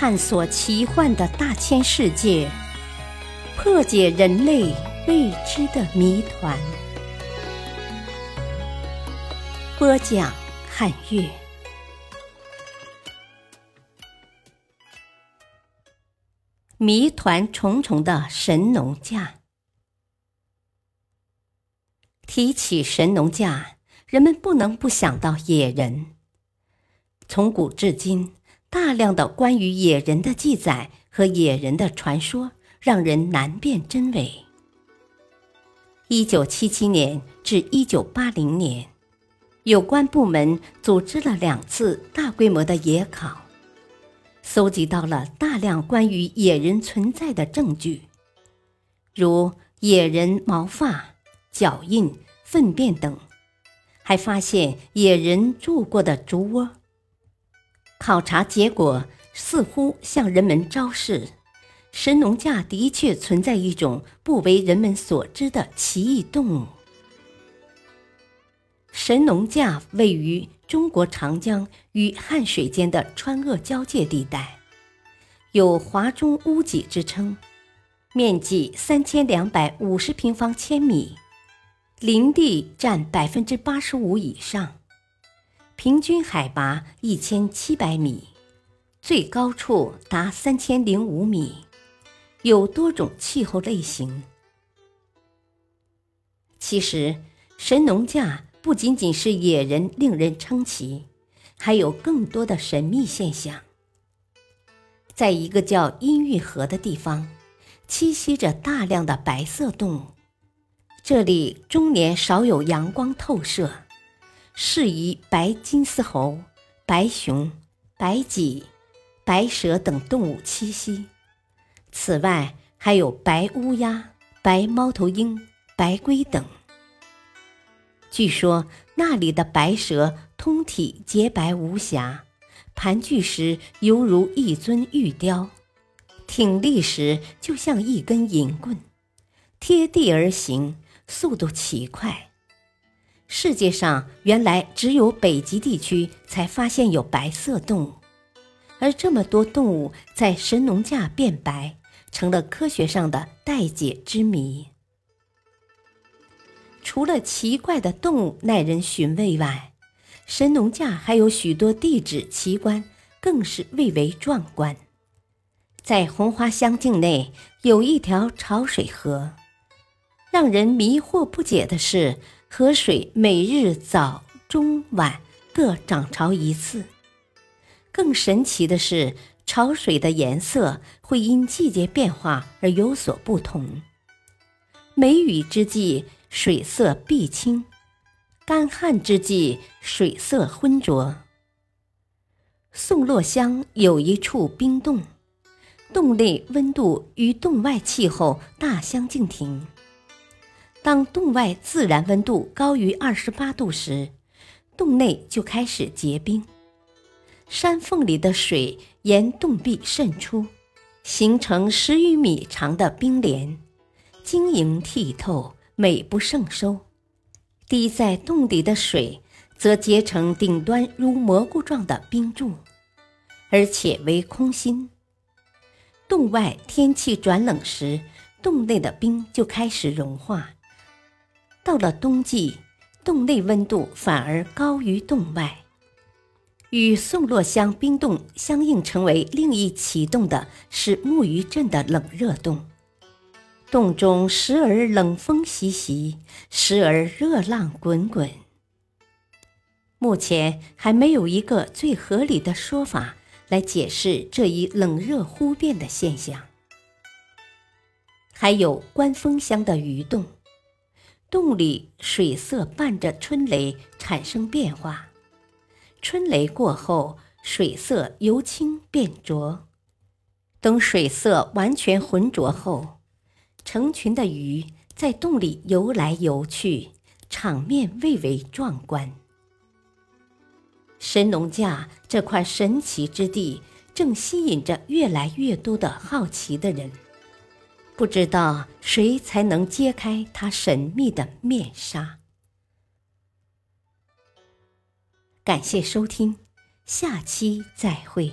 探索奇幻的大千世界，破解人类未知的谜团。播讲：汉乐。谜团重重的神农架。提起神农架，人们不能不想到野人。从古至今，大量的关于野人的记载和野人的传说，让人难辨真伪。一九七七年至一九八零年，有关部门组织了两次大规模的野考，搜集到了大量关于野人存在的证据，如野人毛发、脚印、粪便等，还发现野人住过的竹窝。考察结果似乎向人们昭示，神农架的确存在一种不为人们所知的奇异动物。神农架位于中国长江与汉水间的川鄂交界地带，有“华中屋脊”之称，面积三千两百五十平方千米，林地占百分之八十五以上。平均海拔一千七百米，最高处达三千零五米，有多种气候类型。其实，神农架不仅仅是野人令人称奇，还有更多的神秘现象。在一个叫阴玉河的地方，栖息着大量的白色动物，这里终年少有阳光透射。适宜白金丝猴、白熊、白脊、白蛇等动物栖息。此外，还有白乌鸦、白猫头鹰、白龟等。据说那里的白蛇通体洁白无瑕，盘踞时犹如一尊玉雕，挺立时就像一根银棍，贴地而行，速度奇快。世界上原来只有北极地区才发现有白色动物，而这么多动物在神农架变白，成了科学上的待解之谜。除了奇怪的动物耐人寻味外，神农架还有许多地质奇观，更是蔚为壮观。在红花乡境内有一条潮水河，让人迷惑不解的是。河水每日早、中、晚各涨潮一次。更神奇的是，潮水的颜色会因季节变化而有所不同。梅雨之际，水色碧青；干旱之际，水色浑浊。宋洛乡有一处冰洞，洞内温度与洞外气候大相径庭。当洞外自然温度高于二十八度时，洞内就开始结冰，山缝里的水沿洞壁渗出，形成十余米长的冰帘，晶莹剔透，美不胜收。滴在洞底的水则结成顶端如蘑菇状的冰柱，而且为空心。洞外天气转冷时，洞内的冰就开始融化。到了冬季，洞内温度反而高于洞外，与宋洛乡冰洞相应，成为另一启动的是木鱼镇的冷热洞。洞中时而冷风习习，时而热浪滚滚。目前还没有一个最合理的说法来解释这一冷热忽变的现象。还有关风乡的鱼洞。洞里水色伴着春雷产生变化，春雷过后，水色由清变浊。等水色完全浑浊后，成群的鱼在洞里游来游去，场面蔚为壮观。神农架这块神奇之地，正吸引着越来越多的好奇的人。不知道谁才能揭开他神秘的面纱。感谢收听，下期再会。